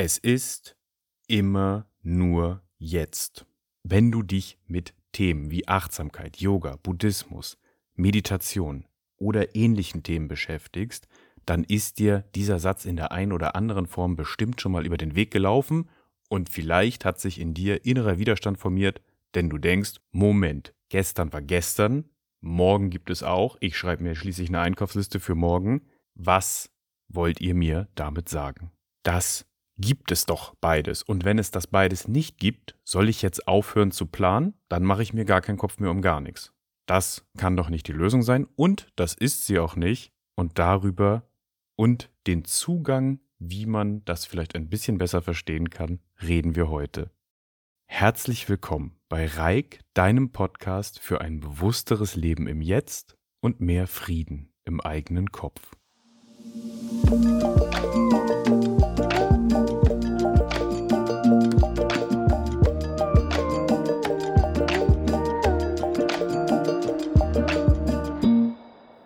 Es ist immer nur jetzt. Wenn du dich mit Themen wie Achtsamkeit, Yoga, Buddhismus, Meditation oder ähnlichen Themen beschäftigst, dann ist dir dieser Satz in der einen oder anderen Form bestimmt schon mal über den Weg gelaufen und vielleicht hat sich in dir innerer Widerstand formiert, denn du denkst, Moment, gestern war gestern, morgen gibt es auch, ich schreibe mir schließlich eine Einkaufsliste für morgen. Was wollt ihr mir damit sagen? Das gibt es doch beides. Und wenn es das beides nicht gibt, soll ich jetzt aufhören zu planen? Dann mache ich mir gar keinen Kopf mehr um gar nichts. Das kann doch nicht die Lösung sein und das ist sie auch nicht. Und darüber und den Zugang, wie man das vielleicht ein bisschen besser verstehen kann, reden wir heute. Herzlich willkommen bei Reik, deinem Podcast für ein bewussteres Leben im Jetzt und mehr Frieden im eigenen Kopf.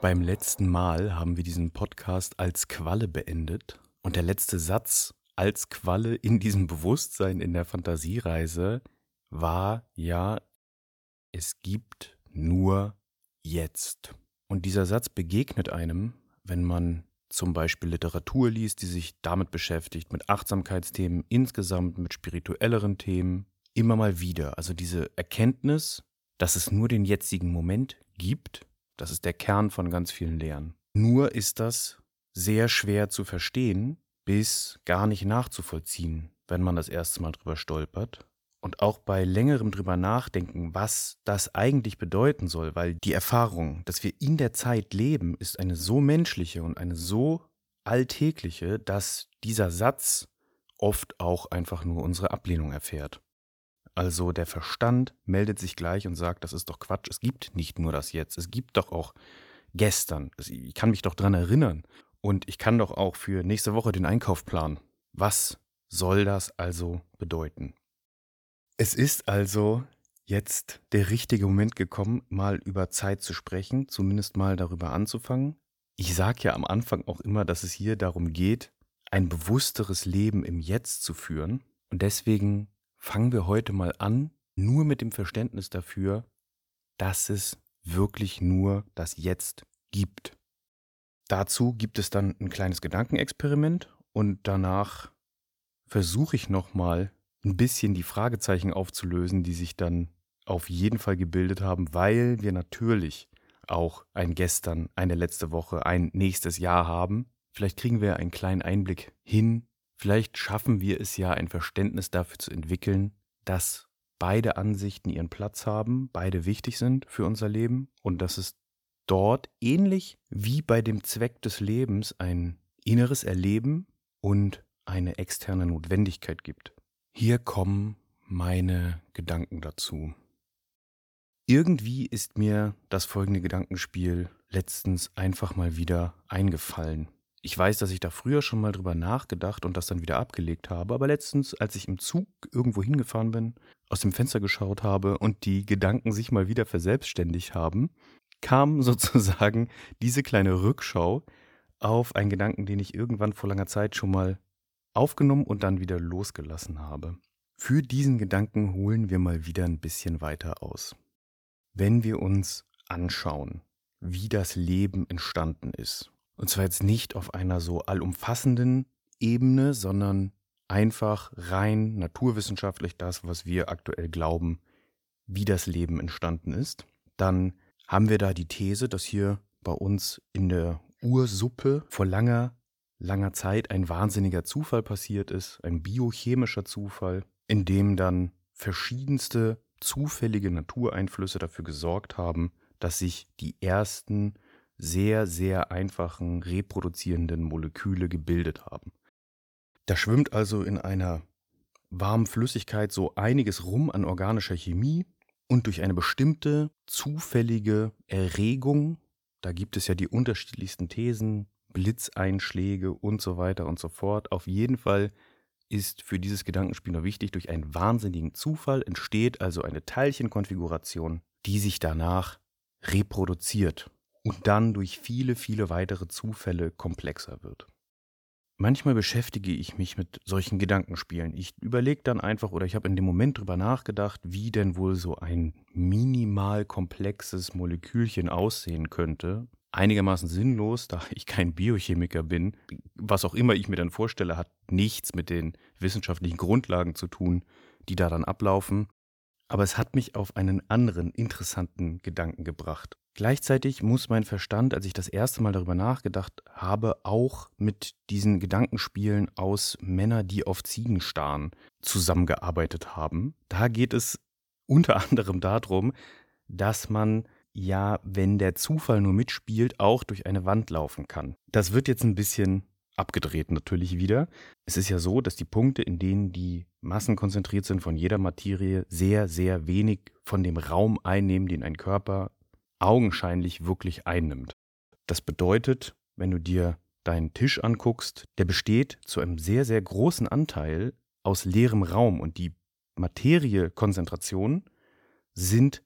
Beim letzten Mal haben wir diesen Podcast als Qualle beendet und der letzte Satz als Qualle in diesem Bewusstsein in der Fantasiereise war ja, es gibt nur jetzt. Und dieser Satz begegnet einem, wenn man zum Beispiel Literatur liest, die sich damit beschäftigt, mit Achtsamkeitsthemen insgesamt, mit spirituelleren Themen, immer mal wieder. Also diese Erkenntnis, dass es nur den jetzigen Moment gibt das ist der Kern von ganz vielen Lehren. Nur ist das sehr schwer zu verstehen, bis gar nicht nachzuvollziehen, wenn man das erste Mal drüber stolpert. Und auch bei längerem drüber nachdenken, was das eigentlich bedeuten soll, weil die Erfahrung, dass wir in der Zeit leben, ist eine so menschliche und eine so alltägliche, dass dieser Satz oft auch einfach nur unsere Ablehnung erfährt. Also der Verstand meldet sich gleich und sagt, das ist doch Quatsch, es gibt nicht nur das Jetzt, es gibt doch auch gestern, ich kann mich doch dran erinnern und ich kann doch auch für nächste Woche den Einkauf planen. Was soll das also bedeuten? Es ist also jetzt der richtige Moment gekommen, mal über Zeit zu sprechen, zumindest mal darüber anzufangen. Ich sage ja am Anfang auch immer, dass es hier darum geht, ein bewussteres Leben im Jetzt zu führen. Und deswegen fangen wir heute mal an, nur mit dem Verständnis dafür, dass es wirklich nur das Jetzt gibt. Dazu gibt es dann ein kleines Gedankenexperiment und danach versuche ich nochmal ein bisschen die Fragezeichen aufzulösen, die sich dann auf jeden Fall gebildet haben, weil wir natürlich auch ein Gestern, eine letzte Woche, ein nächstes Jahr haben. Vielleicht kriegen wir einen kleinen Einblick hin, Vielleicht schaffen wir es ja, ein Verständnis dafür zu entwickeln, dass beide Ansichten ihren Platz haben, beide wichtig sind für unser Leben und dass es dort ähnlich wie bei dem Zweck des Lebens ein inneres Erleben und eine externe Notwendigkeit gibt. Hier kommen meine Gedanken dazu. Irgendwie ist mir das folgende Gedankenspiel letztens einfach mal wieder eingefallen. Ich weiß, dass ich da früher schon mal drüber nachgedacht und das dann wieder abgelegt habe, aber letztens, als ich im Zug irgendwo hingefahren bin, aus dem Fenster geschaut habe und die Gedanken sich mal wieder verselbstständigt haben, kam sozusagen diese kleine Rückschau auf einen Gedanken, den ich irgendwann vor langer Zeit schon mal aufgenommen und dann wieder losgelassen habe. Für diesen Gedanken holen wir mal wieder ein bisschen weiter aus. Wenn wir uns anschauen, wie das Leben entstanden ist und zwar jetzt nicht auf einer so allumfassenden Ebene, sondern einfach rein naturwissenschaftlich das, was wir aktuell glauben, wie das Leben entstanden ist. Dann haben wir da die These, dass hier bei uns in der Ursuppe vor langer, langer Zeit ein wahnsinniger Zufall passiert ist, ein biochemischer Zufall, in dem dann verschiedenste zufällige Natureinflüsse dafür gesorgt haben, dass sich die ersten sehr, sehr einfachen reproduzierenden Moleküle gebildet haben. Da schwimmt also in einer warmen Flüssigkeit so einiges rum an organischer Chemie und durch eine bestimmte zufällige Erregung, da gibt es ja die unterschiedlichsten Thesen, Blitzeinschläge und so weiter und so fort. Auf jeden Fall ist für dieses Gedankenspiel nur wichtig, durch einen wahnsinnigen Zufall entsteht also eine Teilchenkonfiguration, die sich danach reproduziert und dann durch viele, viele weitere Zufälle komplexer wird. manchmal beschäftige ich mich mit solchen Gedankenspielen. Ich überlege dann einfach oder ich habe in dem Moment drüber nachgedacht, wie denn wohl so ein minimal komplexes Molekülchen aussehen könnte. Einigermaßen sinnlos, da ich kein Biochemiker bin. Was auch immer ich mir dann vorstelle, hat nichts mit den wissenschaftlichen Grundlagen zu tun, die da dann ablaufen. Aber es hat mich auf einen anderen interessanten Gedanken gebracht. Gleichzeitig muss mein Verstand, als ich das erste Mal darüber nachgedacht habe, auch mit diesen Gedankenspielen aus Männer, die auf Ziegen starren, zusammengearbeitet haben. Da geht es unter anderem darum, dass man ja, wenn der Zufall nur mitspielt, auch durch eine Wand laufen kann. Das wird jetzt ein bisschen abgedreht natürlich wieder. Es ist ja so, dass die Punkte, in denen die Massen konzentriert sind von jeder Materie, sehr, sehr wenig von dem Raum einnehmen, den ein Körper augenscheinlich wirklich einnimmt. Das bedeutet, wenn du dir deinen Tisch anguckst, der besteht zu einem sehr, sehr großen Anteil aus leerem Raum und die Materiekonzentrationen sind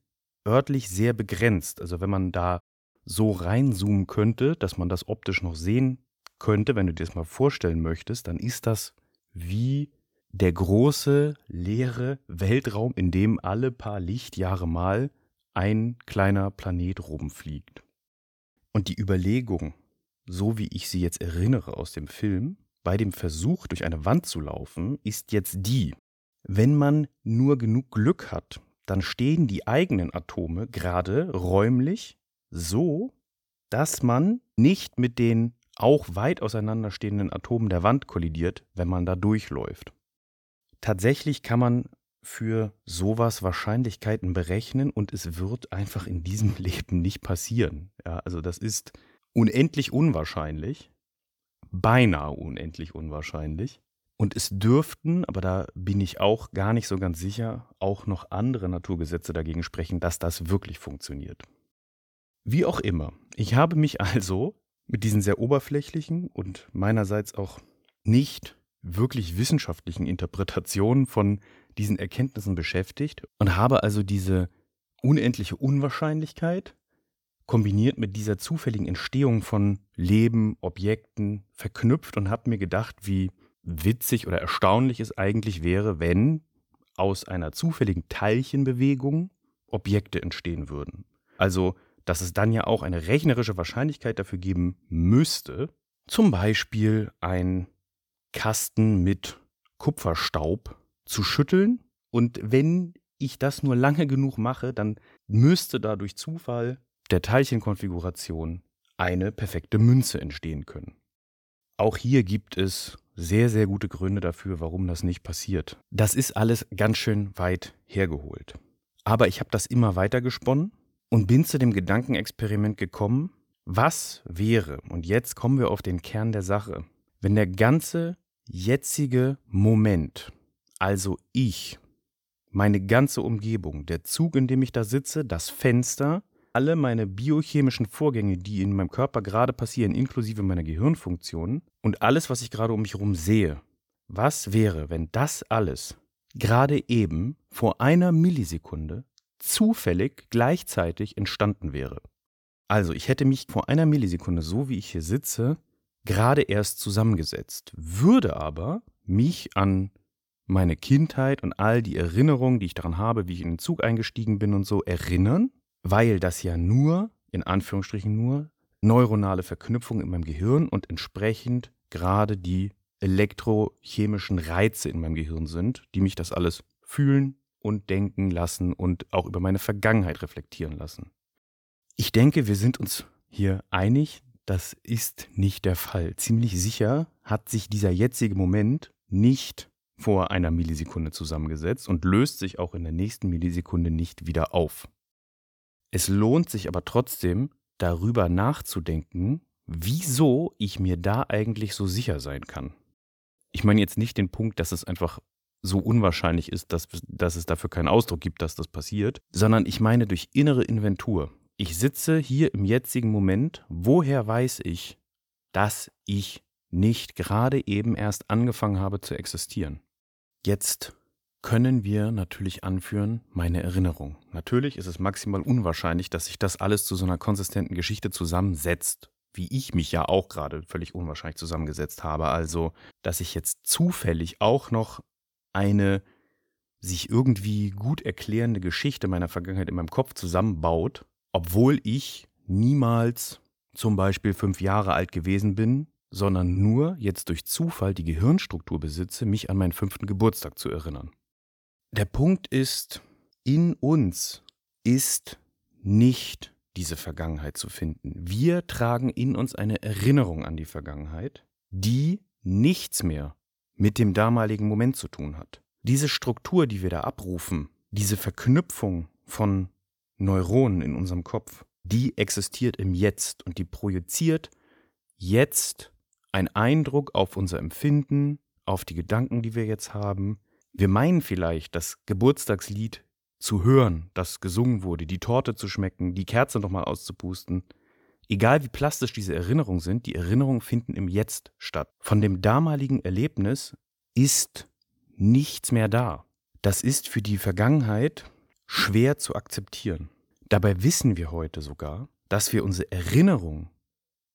örtlich sehr begrenzt. Also wenn man da so reinzoomen könnte, dass man das optisch noch sehen könnte, wenn du dir das mal vorstellen möchtest, dann ist das wie der große leere Weltraum, in dem alle paar Lichtjahre mal ein kleiner Planet rumfliegt. Und die Überlegung, so wie ich sie jetzt erinnere aus dem Film, bei dem Versuch, durch eine Wand zu laufen, ist jetzt die, wenn man nur genug Glück hat, dann stehen die eigenen Atome gerade räumlich so, dass man nicht mit den auch weit auseinanderstehenden Atomen der Wand kollidiert, wenn man da durchläuft. Tatsächlich kann man für sowas Wahrscheinlichkeiten berechnen und es wird einfach in diesem Leben nicht passieren. Ja, also das ist unendlich unwahrscheinlich, beinahe unendlich unwahrscheinlich. Und es dürften, aber da bin ich auch gar nicht so ganz sicher, auch noch andere Naturgesetze dagegen sprechen, dass das wirklich funktioniert. Wie auch immer, ich habe mich also mit diesen sehr oberflächlichen und meinerseits auch nicht wirklich wissenschaftlichen Interpretationen von diesen Erkenntnissen beschäftigt und habe also diese unendliche Unwahrscheinlichkeit kombiniert mit dieser zufälligen Entstehung von Leben, Objekten verknüpft und habe mir gedacht, wie witzig oder erstaunlich es eigentlich wäre, wenn aus einer zufälligen Teilchenbewegung Objekte entstehen würden. Also, dass es dann ja auch eine rechnerische Wahrscheinlichkeit dafür geben müsste, zum Beispiel ein Kasten mit Kupferstaub zu schütteln. Und wenn ich das nur lange genug mache, dann müsste da durch Zufall der Teilchenkonfiguration eine perfekte Münze entstehen können. Auch hier gibt es sehr, sehr gute Gründe dafür, warum das nicht passiert. Das ist alles ganz schön weit hergeholt. Aber ich habe das immer weiter gesponnen und bin zu dem Gedankenexperiment gekommen, was wäre, und jetzt kommen wir auf den Kern der Sache, wenn der ganze jetzige Moment, also ich, meine ganze Umgebung, der Zug, in dem ich da sitze, das Fenster, alle meine biochemischen Vorgänge, die in meinem Körper gerade passieren, inklusive meiner Gehirnfunktionen und alles, was ich gerade um mich herum sehe. Was wäre, wenn das alles gerade eben vor einer Millisekunde zufällig gleichzeitig entstanden wäre? Also, ich hätte mich vor einer Millisekunde, so wie ich hier sitze, gerade erst zusammengesetzt, würde aber mich an meine Kindheit und all die Erinnerungen, die ich daran habe, wie ich in den Zug eingestiegen bin und so, erinnern, weil das ja nur, in Anführungsstrichen nur, neuronale Verknüpfungen in meinem Gehirn und entsprechend gerade die elektrochemischen Reize in meinem Gehirn sind, die mich das alles fühlen und denken lassen und auch über meine Vergangenheit reflektieren lassen. Ich denke, wir sind uns hier einig, das ist nicht der Fall. Ziemlich sicher hat sich dieser jetzige Moment nicht vor einer Millisekunde zusammengesetzt und löst sich auch in der nächsten Millisekunde nicht wieder auf. Es lohnt sich aber trotzdem, darüber nachzudenken, wieso ich mir da eigentlich so sicher sein kann. Ich meine jetzt nicht den Punkt, dass es einfach so unwahrscheinlich ist, dass, dass es dafür keinen Ausdruck gibt, dass das passiert, sondern ich meine durch innere Inventur ich sitze hier im jetzigen Moment, woher weiß ich, dass ich nicht gerade eben erst angefangen habe zu existieren? Jetzt können wir natürlich anführen, meine Erinnerung. Natürlich ist es maximal unwahrscheinlich, dass sich das alles zu so einer konsistenten Geschichte zusammensetzt, wie ich mich ja auch gerade völlig unwahrscheinlich zusammengesetzt habe. Also, dass ich jetzt zufällig auch noch eine sich irgendwie gut erklärende Geschichte meiner Vergangenheit in meinem Kopf zusammenbaut, obwohl ich niemals zum Beispiel fünf Jahre alt gewesen bin, sondern nur jetzt durch Zufall die Gehirnstruktur besitze, mich an meinen fünften Geburtstag zu erinnern. Der Punkt ist, in uns ist nicht diese Vergangenheit zu finden. Wir tragen in uns eine Erinnerung an die Vergangenheit, die nichts mehr mit dem damaligen Moment zu tun hat. Diese Struktur, die wir da abrufen, diese Verknüpfung von Neuronen in unserem Kopf, die existiert im Jetzt und die projiziert jetzt einen Eindruck auf unser Empfinden, auf die Gedanken, die wir jetzt haben. Wir meinen vielleicht, das Geburtstagslied zu hören, das gesungen wurde, die Torte zu schmecken, die Kerze nochmal auszupusten. Egal wie plastisch diese Erinnerungen sind, die Erinnerungen finden im Jetzt statt. Von dem damaligen Erlebnis ist nichts mehr da. Das ist für die Vergangenheit schwer zu akzeptieren. Dabei wissen wir heute sogar, dass wir unsere Erinnerung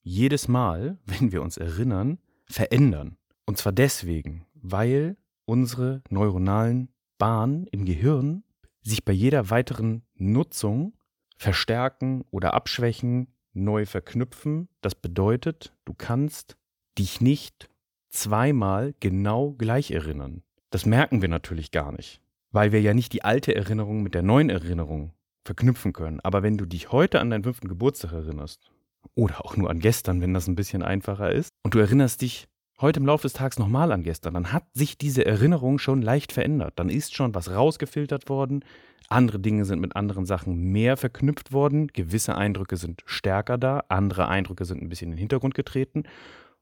jedes Mal, wenn wir uns erinnern, verändern. Und zwar deswegen, weil unsere neuronalen Bahnen im Gehirn sich bei jeder weiteren Nutzung verstärken oder abschwächen, neu verknüpfen. Das bedeutet, du kannst dich nicht zweimal genau gleich erinnern. Das merken wir natürlich gar nicht, weil wir ja nicht die alte Erinnerung mit der neuen Erinnerung verknüpfen können. Aber wenn du dich heute an deinen fünften Geburtstag erinnerst, oder auch nur an gestern, wenn das ein bisschen einfacher ist, und du erinnerst dich heute im Laufe des Tages nochmal an gestern, dann hat sich diese Erinnerung schon leicht verändert. Dann ist schon was rausgefiltert worden. Andere Dinge sind mit anderen Sachen mehr verknüpft worden. Gewisse Eindrücke sind stärker da. Andere Eindrücke sind ein bisschen in den Hintergrund getreten.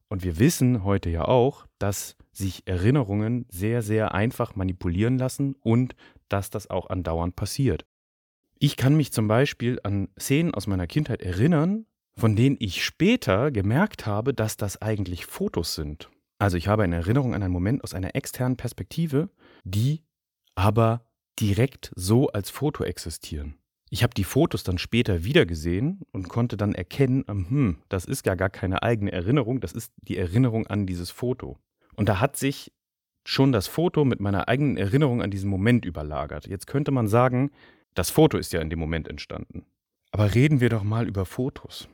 Und wir wissen heute ja auch, dass sich Erinnerungen sehr, sehr einfach manipulieren lassen und dass das auch andauernd passiert. Ich kann mich zum Beispiel an Szenen aus meiner Kindheit erinnern, von denen ich später gemerkt habe, dass das eigentlich Fotos sind. Also ich habe eine Erinnerung an einen Moment aus einer externen Perspektive, die aber direkt so als Foto existieren. Ich habe die Fotos dann später wiedergesehen und konnte dann erkennen, ähm, hm, das ist ja gar keine eigene Erinnerung, das ist die Erinnerung an dieses Foto. Und da hat sich schon das Foto mit meiner eigenen Erinnerung an diesen Moment überlagert. Jetzt könnte man sagen, das Foto ist ja in dem Moment entstanden. Aber reden wir doch mal über Fotos.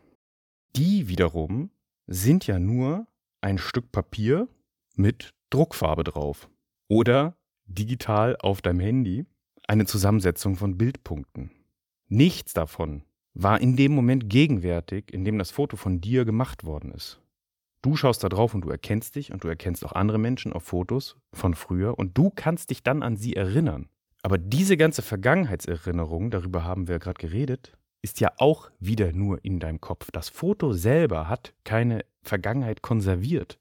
Die wiederum sind ja nur ein Stück Papier mit Druckfarbe drauf. Oder digital auf deinem Handy eine Zusammensetzung von Bildpunkten. Nichts davon war in dem Moment gegenwärtig, in dem das Foto von dir gemacht worden ist. Du schaust da drauf und du erkennst dich und du erkennst auch andere Menschen auf Fotos von früher und du kannst dich dann an sie erinnern. Aber diese ganze Vergangenheitserinnerung, darüber haben wir gerade geredet, ist ja auch wieder nur in deinem Kopf. Das Foto selber hat keine Vergangenheit konserviert.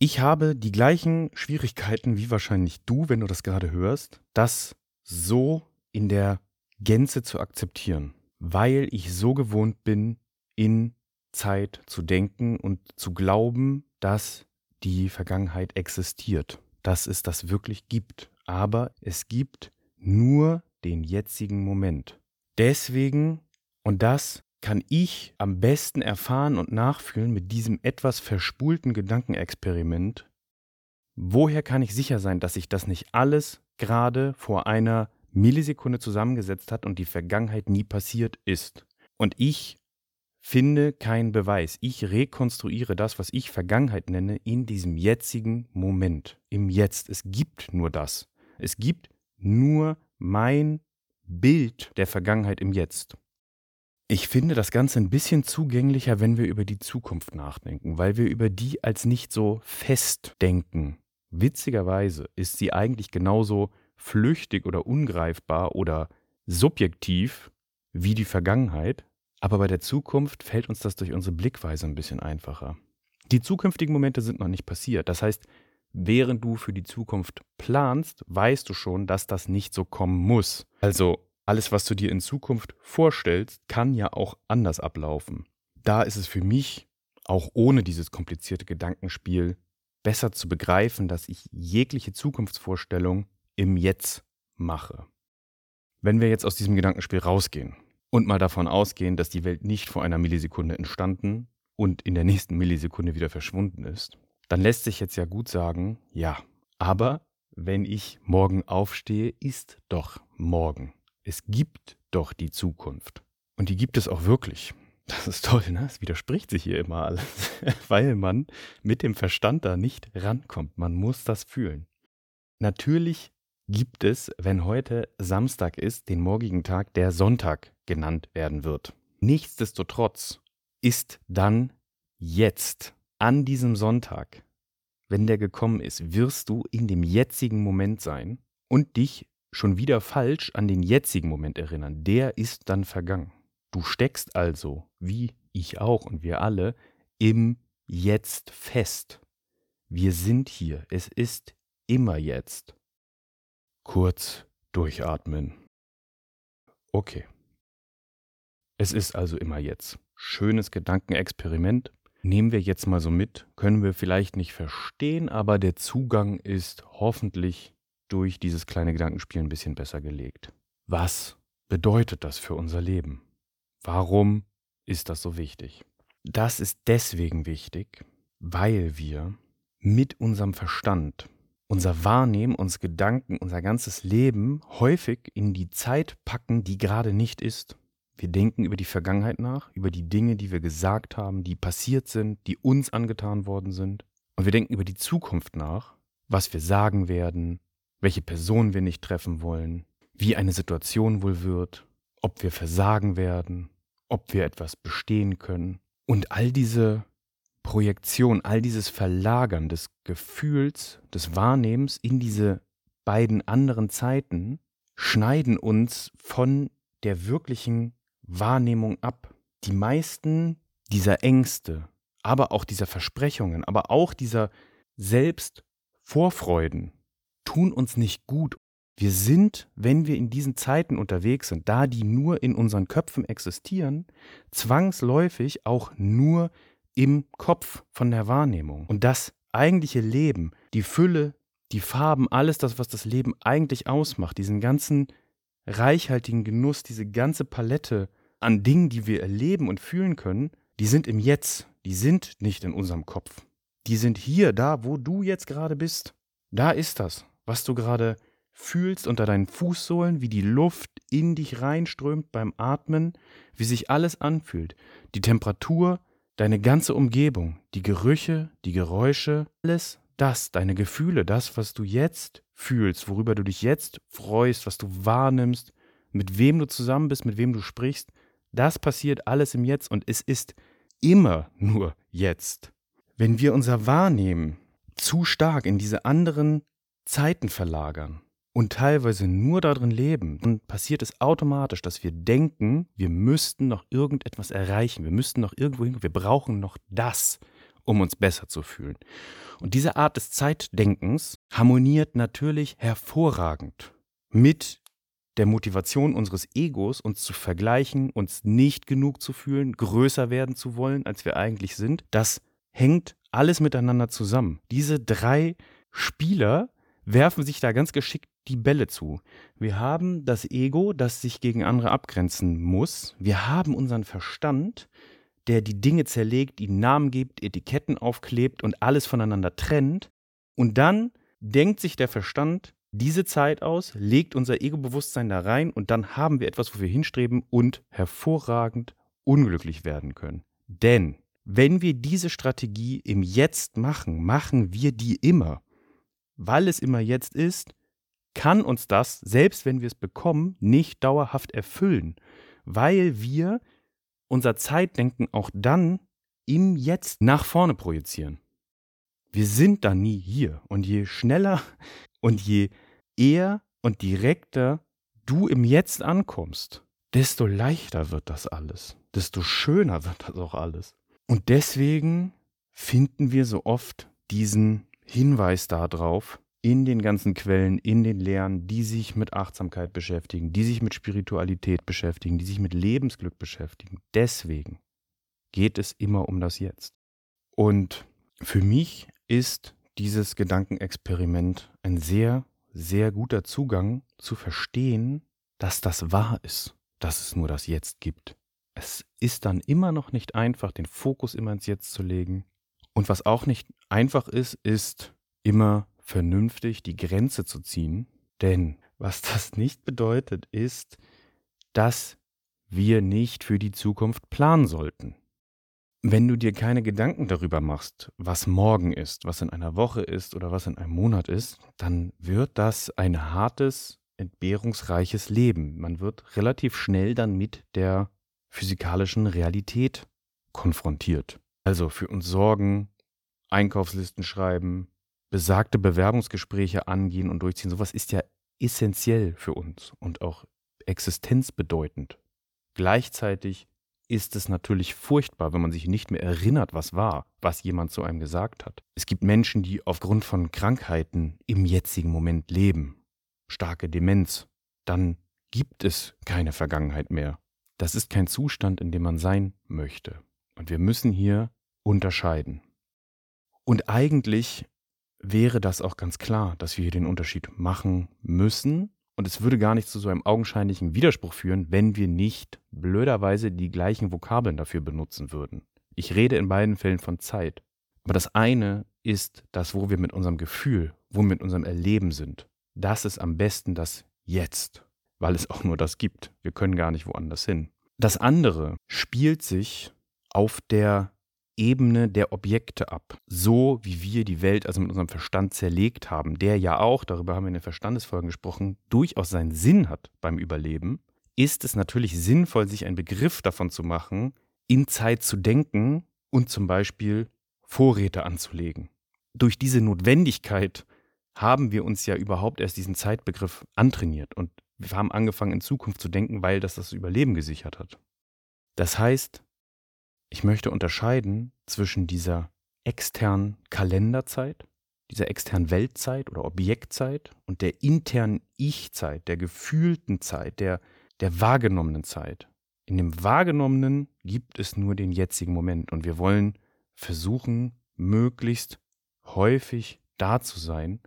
Ich habe die gleichen Schwierigkeiten wie wahrscheinlich du, wenn du das gerade hörst, das so in der Gänze zu akzeptieren, weil ich so gewohnt bin, in Zeit zu denken und zu glauben, dass die Vergangenheit existiert, dass es das wirklich gibt. Aber es gibt nur den jetzigen Moment. Deswegen, und das kann ich am besten erfahren und nachfühlen mit diesem etwas verspulten Gedankenexperiment, woher kann ich sicher sein, dass sich das nicht alles gerade vor einer Millisekunde zusammengesetzt hat und die Vergangenheit nie passiert ist? Und ich finde keinen Beweis. Ich rekonstruiere das, was ich Vergangenheit nenne, in diesem jetzigen Moment, im Jetzt. Es gibt nur das. Es gibt nur mein Bild der Vergangenheit im Jetzt. Ich finde das Ganze ein bisschen zugänglicher, wenn wir über die Zukunft nachdenken, weil wir über die als nicht so fest denken. Witzigerweise ist sie eigentlich genauso flüchtig oder ungreifbar oder subjektiv wie die Vergangenheit, aber bei der Zukunft fällt uns das durch unsere Blickweise ein bisschen einfacher. Die zukünftigen Momente sind noch nicht passiert. Das heißt, während du für die Zukunft planst, weißt du schon, dass das nicht so kommen muss. Also alles, was du dir in Zukunft vorstellst, kann ja auch anders ablaufen. Da ist es für mich, auch ohne dieses komplizierte Gedankenspiel, besser zu begreifen, dass ich jegliche Zukunftsvorstellung im Jetzt mache. Wenn wir jetzt aus diesem Gedankenspiel rausgehen und mal davon ausgehen, dass die Welt nicht vor einer Millisekunde entstanden und in der nächsten Millisekunde wieder verschwunden ist, dann lässt sich jetzt ja gut sagen, ja, aber wenn ich morgen aufstehe, ist doch morgen. Es gibt doch die Zukunft. Und die gibt es auch wirklich. Das ist toll, ne? Es widerspricht sich hier immer alles, weil man mit dem Verstand da nicht rankommt. Man muss das fühlen. Natürlich gibt es, wenn heute Samstag ist, den morgigen Tag, der Sonntag genannt werden wird. Nichtsdestotrotz ist dann jetzt, an diesem Sonntag, wenn der gekommen ist, wirst du in dem jetzigen Moment sein und dich schon wieder falsch an den jetzigen Moment erinnern. Der ist dann vergangen. Du steckst also, wie ich auch und wir alle, im Jetzt fest. Wir sind hier. Es ist immer jetzt. Kurz durchatmen. Okay. Es ist also immer jetzt. Schönes Gedankenexperiment. Nehmen wir jetzt mal so mit. Können wir vielleicht nicht verstehen, aber der Zugang ist hoffentlich durch dieses kleine Gedankenspiel ein bisschen besser gelegt. Was bedeutet das für unser Leben? Warum ist das so wichtig? Das ist deswegen wichtig, weil wir mit unserem Verstand unser Wahrnehmen, uns Gedanken, unser ganzes Leben häufig in die Zeit packen, die gerade nicht ist. Wir denken über die Vergangenheit nach, über die Dinge, die wir gesagt haben, die passiert sind, die uns angetan worden sind. Und wir denken über die Zukunft nach, was wir sagen werden, welche Person wir nicht treffen wollen, wie eine Situation wohl wird, ob wir versagen werden, ob wir etwas bestehen können. Und all diese Projektion, all dieses Verlagern des Gefühls, des Wahrnehmens in diese beiden anderen Zeiten schneiden uns von der wirklichen Wahrnehmung ab. Die meisten dieser Ängste, aber auch dieser Versprechungen, aber auch dieser Selbstvorfreuden tun uns nicht gut. Wir sind, wenn wir in diesen Zeiten unterwegs sind, da die nur in unseren Köpfen existieren, zwangsläufig auch nur im Kopf von der Wahrnehmung. Und das eigentliche Leben, die Fülle, die Farben, alles das, was das Leben eigentlich ausmacht, diesen ganzen reichhaltigen Genuss, diese ganze Palette an Dingen, die wir erleben und fühlen können, die sind im Jetzt, die sind nicht in unserem Kopf. Die sind hier, da, wo du jetzt gerade bist. Da ist das, was du gerade fühlst unter deinen Fußsohlen, wie die Luft in dich reinströmt beim Atmen, wie sich alles anfühlt. Die Temperatur, deine ganze Umgebung, die Gerüche, die Geräusche, alles das, deine Gefühle, das, was du jetzt fühlst, worüber du dich jetzt freust, was du wahrnimmst, mit wem du zusammen bist, mit wem du sprichst, das passiert alles im Jetzt und es ist immer nur jetzt. Wenn wir unser Wahrnehmen zu stark in diese anderen Zeiten verlagern, und teilweise nur darin leben, dann passiert es automatisch, dass wir denken, wir müssten noch irgendetwas erreichen, wir müssten noch irgendwo hin, wir brauchen noch das, um uns besser zu fühlen. Und diese Art des Zeitdenkens harmoniert natürlich hervorragend mit der Motivation unseres Egos, uns zu vergleichen, uns nicht genug zu fühlen, größer werden zu wollen, als wir eigentlich sind. Das hängt alles miteinander zusammen. Diese drei Spieler werfen sich da ganz geschickt die Bälle zu. Wir haben das Ego, das sich gegen andere abgrenzen muss. Wir haben unseren Verstand, der die Dinge zerlegt, ihnen Namen gibt, Etiketten aufklebt und alles voneinander trennt. Und dann denkt sich der Verstand diese Zeit aus, legt unser Ego-Bewusstsein da rein und dann haben wir etwas, wo wir hinstreben und hervorragend unglücklich werden können. Denn wenn wir diese Strategie im Jetzt machen, machen wir die immer. Weil es immer jetzt ist, kann uns das, selbst wenn wir es bekommen, nicht dauerhaft erfüllen, weil wir unser Zeitdenken auch dann im Jetzt nach vorne projizieren. Wir sind da nie hier. Und je schneller und je eher und direkter du im Jetzt ankommst, desto leichter wird das alles, desto schöner wird das auch alles. Und deswegen finden wir so oft diesen Hinweis darauf, in den ganzen Quellen, in den Lehren, die sich mit Achtsamkeit beschäftigen, die sich mit Spiritualität beschäftigen, die sich mit Lebensglück beschäftigen. Deswegen geht es immer um das Jetzt. Und für mich ist dieses Gedankenexperiment ein sehr, sehr guter Zugang zu verstehen, dass das wahr ist, dass es nur das Jetzt gibt. Es ist dann immer noch nicht einfach, den Fokus immer ins Jetzt zu legen. Und was auch nicht einfach ist, ist immer vernünftig die Grenze zu ziehen. Denn was das nicht bedeutet, ist, dass wir nicht für die Zukunft planen sollten. Wenn du dir keine Gedanken darüber machst, was morgen ist, was in einer Woche ist oder was in einem Monat ist, dann wird das ein hartes, entbehrungsreiches Leben. Man wird relativ schnell dann mit der physikalischen Realität konfrontiert. Also für uns sorgen, Einkaufslisten schreiben, besagte Bewerbungsgespräche angehen und durchziehen, sowas ist ja essentiell für uns und auch existenzbedeutend. Gleichzeitig ist es natürlich furchtbar, wenn man sich nicht mehr erinnert, was war, was jemand zu einem gesagt hat. Es gibt Menschen, die aufgrund von Krankheiten im jetzigen Moment leben. Starke Demenz. Dann gibt es keine Vergangenheit mehr. Das ist kein Zustand, in dem man sein möchte. Und wir müssen hier unterscheiden. Und eigentlich wäre das auch ganz klar, dass wir hier den Unterschied machen müssen, und es würde gar nicht zu so einem augenscheinlichen Widerspruch führen, wenn wir nicht blöderweise die gleichen Vokabeln dafür benutzen würden. Ich rede in beiden Fällen von Zeit. Aber das eine ist das, wo wir mit unserem Gefühl, wo wir mit unserem Erleben sind. Das ist am besten das Jetzt, weil es auch nur das gibt. Wir können gar nicht woanders hin. Das andere spielt sich auf der Ebene der Objekte ab. So wie wir die Welt also mit unserem Verstand zerlegt haben, der ja auch, darüber haben wir in den Verstandesfolgen gesprochen, durchaus seinen Sinn hat beim Überleben, ist es natürlich sinnvoll, sich einen Begriff davon zu machen, in Zeit zu denken und zum Beispiel Vorräte anzulegen. Durch diese Notwendigkeit haben wir uns ja überhaupt erst diesen Zeitbegriff antrainiert und wir haben angefangen in Zukunft zu denken, weil das das Überleben gesichert hat. Das heißt, ich möchte unterscheiden zwischen dieser externen Kalenderzeit, dieser externen Weltzeit oder Objektzeit und der internen Ich-Zeit, der gefühlten Zeit, der, der wahrgenommenen Zeit. In dem Wahrgenommenen gibt es nur den jetzigen Moment und wir wollen versuchen, möglichst häufig da zu sein,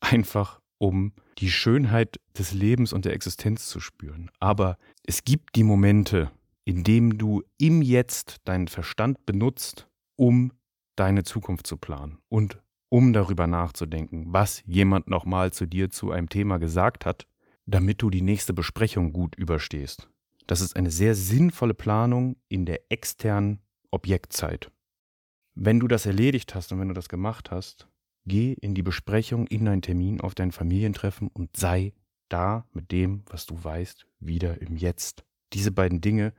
einfach um die Schönheit des Lebens und der Existenz zu spüren. Aber es gibt die Momente, indem du im Jetzt deinen Verstand benutzt, um deine Zukunft zu planen und um darüber nachzudenken, was jemand nochmal zu dir zu einem Thema gesagt hat, damit du die nächste Besprechung gut überstehst. Das ist eine sehr sinnvolle Planung in der externen Objektzeit. Wenn du das erledigt hast und wenn du das gemacht hast, geh in die Besprechung, in deinen Termin, auf dein Familientreffen und sei da mit dem, was du weißt, wieder im Jetzt. Diese beiden Dinge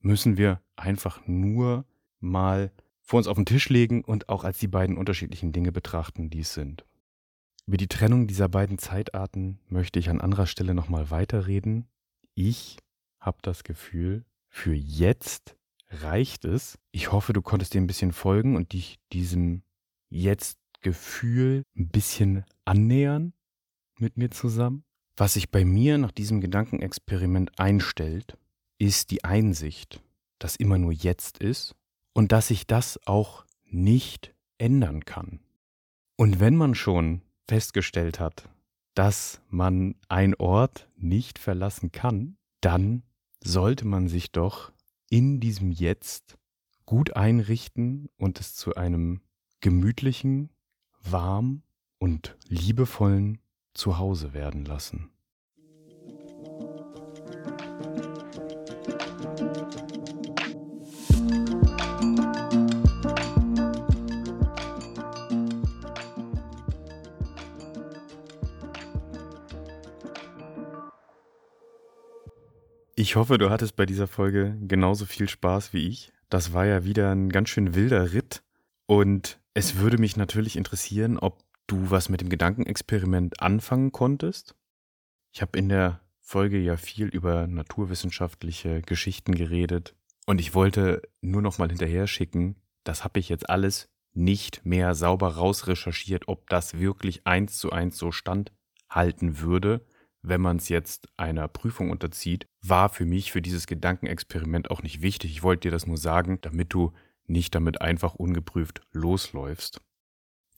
müssen wir einfach nur mal vor uns auf den Tisch legen und auch als die beiden unterschiedlichen Dinge betrachten, die es sind. Über die Trennung dieser beiden Zeitarten möchte ich an anderer Stelle nochmal weiterreden. Ich habe das Gefühl, für jetzt reicht es. Ich hoffe, du konntest dir ein bisschen folgen und dich diesem Jetzt-Gefühl ein bisschen annähern mit mir zusammen. Was sich bei mir nach diesem Gedankenexperiment einstellt, ist die Einsicht, dass immer nur jetzt ist und dass sich das auch nicht ändern kann. Und wenn man schon festgestellt hat, dass man ein Ort nicht verlassen kann, dann sollte man sich doch in diesem Jetzt gut einrichten und es zu einem gemütlichen, warm und liebevollen Zuhause werden lassen. Ich hoffe, du hattest bei dieser Folge genauso viel Spaß wie ich. Das war ja wieder ein ganz schön wilder Ritt. Und es würde mich natürlich interessieren, ob du was mit dem Gedankenexperiment anfangen konntest. Ich habe in der Folge ja viel über naturwissenschaftliche Geschichten geredet. Und ich wollte nur noch mal hinterher schicken, das habe ich jetzt alles nicht mehr sauber rausrecherchiert, ob das wirklich eins zu eins so standhalten würde wenn man es jetzt einer Prüfung unterzieht, war für mich für dieses Gedankenexperiment auch nicht wichtig. Ich wollte dir das nur sagen, damit du nicht damit einfach ungeprüft losläufst.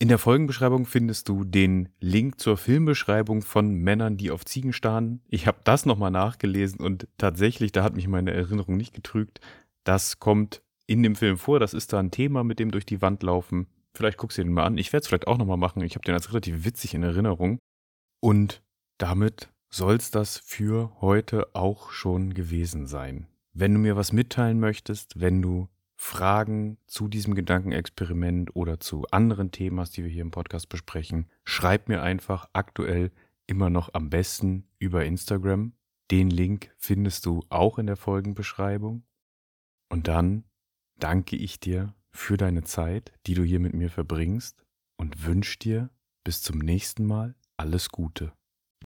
In der Folgenbeschreibung findest du den Link zur Filmbeschreibung von Männern, die auf Ziegen starren. Ich habe das nochmal nachgelesen und tatsächlich, da hat mich meine Erinnerung nicht getrügt. Das kommt in dem Film vor. Das ist da ein Thema, mit dem durch die Wand laufen. Vielleicht guckst du den mal an. Ich werde es vielleicht auch nochmal machen. Ich habe den als relativ witzig in Erinnerung. Und damit soll es das für heute auch schon gewesen sein. Wenn du mir was mitteilen möchtest, wenn du Fragen zu diesem Gedankenexperiment oder zu anderen Themas, die wir hier im Podcast besprechen, schreib mir einfach aktuell immer noch am besten über Instagram. Den Link findest du auch in der Folgenbeschreibung. Und dann danke ich dir für deine Zeit, die du hier mit mir verbringst und wünsche dir bis zum nächsten Mal alles Gute.